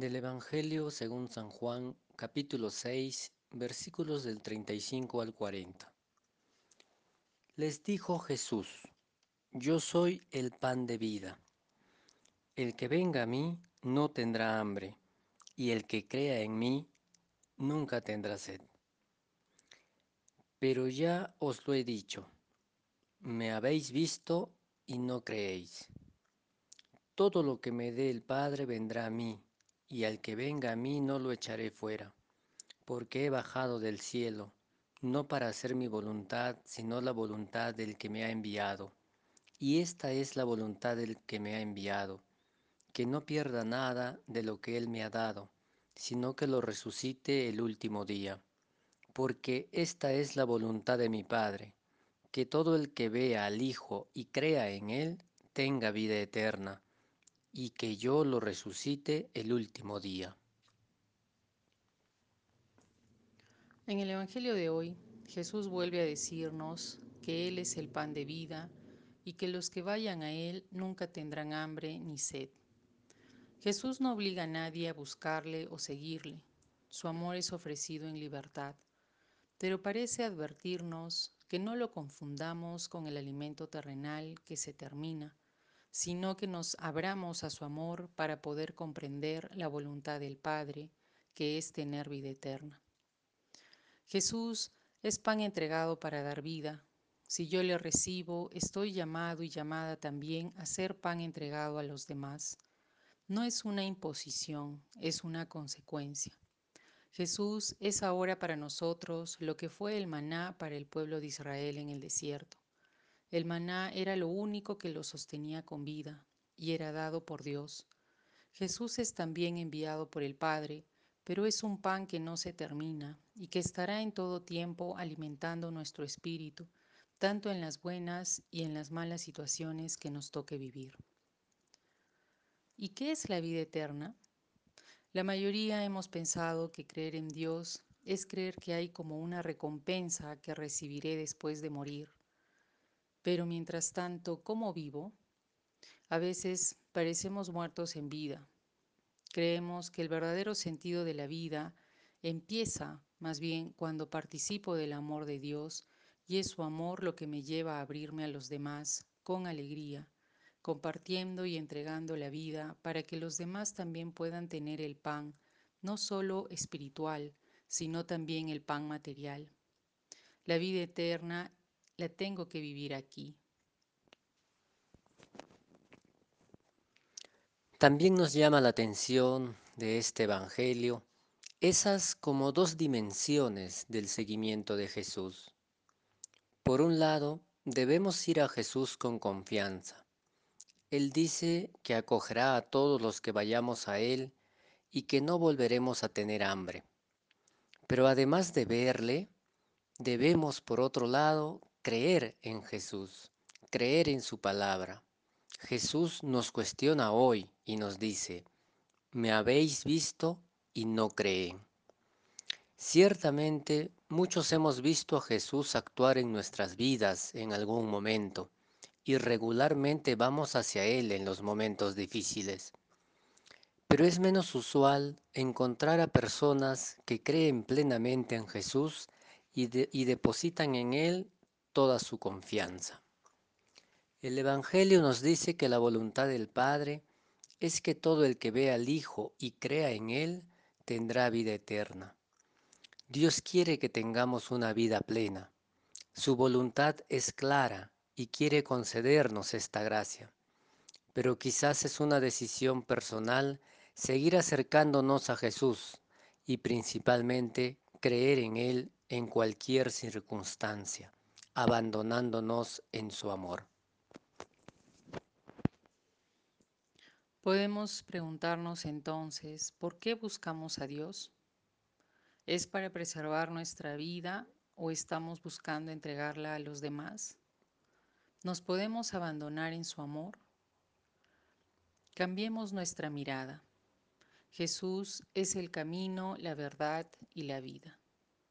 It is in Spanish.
Del Evangelio según San Juan, capítulo 6, versículos del 35 al 40. Les dijo Jesús, Yo soy el pan de vida. El que venga a mí no tendrá hambre, y el que crea en mí nunca tendrá sed. Pero ya os lo he dicho, me habéis visto y no creéis. Todo lo que me dé el Padre vendrá a mí, y al que venga a mí no lo echaré fuera, porque he bajado del cielo, no para hacer mi voluntad, sino la voluntad del que me ha enviado. Y esta es la voluntad del que me ha enviado, que no pierda nada de lo que él me ha dado, sino que lo resucite el último día. Porque esta es la voluntad de mi Padre, que todo el que vea al Hijo y crea en él tenga vida eterna y que yo lo resucite el último día. En el Evangelio de hoy, Jesús vuelve a decirnos que Él es el pan de vida y que los que vayan a Él nunca tendrán hambre ni sed. Jesús no obliga a nadie a buscarle o seguirle. Su amor es ofrecido en libertad, pero parece advertirnos que no lo confundamos con el alimento terrenal que se termina sino que nos abramos a su amor para poder comprender la voluntad del Padre, que es tener vida eterna. Jesús es pan entregado para dar vida. Si yo le recibo, estoy llamado y llamada también a ser pan entregado a los demás. No es una imposición, es una consecuencia. Jesús es ahora para nosotros lo que fue el maná para el pueblo de Israel en el desierto. El maná era lo único que lo sostenía con vida y era dado por Dios. Jesús es también enviado por el Padre, pero es un pan que no se termina y que estará en todo tiempo alimentando nuestro espíritu, tanto en las buenas y en las malas situaciones que nos toque vivir. ¿Y qué es la vida eterna? La mayoría hemos pensado que creer en Dios es creer que hay como una recompensa que recibiré después de morir pero mientras tanto, ¿cómo vivo? A veces parecemos muertos en vida. Creemos que el verdadero sentido de la vida empieza más bien cuando participo del amor de Dios y es su amor lo que me lleva a abrirme a los demás con alegría, compartiendo y entregando la vida para que los demás también puedan tener el pan, no solo espiritual, sino también el pan material. La vida eterna tengo que vivir aquí. También nos llama la atención de este Evangelio esas como dos dimensiones del seguimiento de Jesús. Por un lado, debemos ir a Jesús con confianza. Él dice que acogerá a todos los que vayamos a Él y que no volveremos a tener hambre. Pero además de verle, debemos, por otro lado, creer en Jesús, creer en su palabra. Jesús nos cuestiona hoy y nos dice, me habéis visto y no creen. Ciertamente muchos hemos visto a Jesús actuar en nuestras vidas en algún momento y regularmente vamos hacia Él en los momentos difíciles. Pero es menos usual encontrar a personas que creen plenamente en Jesús y, y depositan en Él toda su confianza. El Evangelio nos dice que la voluntad del Padre es que todo el que vea al Hijo y crea en Él tendrá vida eterna. Dios quiere que tengamos una vida plena. Su voluntad es clara y quiere concedernos esta gracia. Pero quizás es una decisión personal seguir acercándonos a Jesús y principalmente creer en Él en cualquier circunstancia abandonándonos en su amor. Podemos preguntarnos entonces, ¿por qué buscamos a Dios? ¿Es para preservar nuestra vida o estamos buscando entregarla a los demás? ¿Nos podemos abandonar en su amor? Cambiemos nuestra mirada. Jesús es el camino, la verdad y la vida.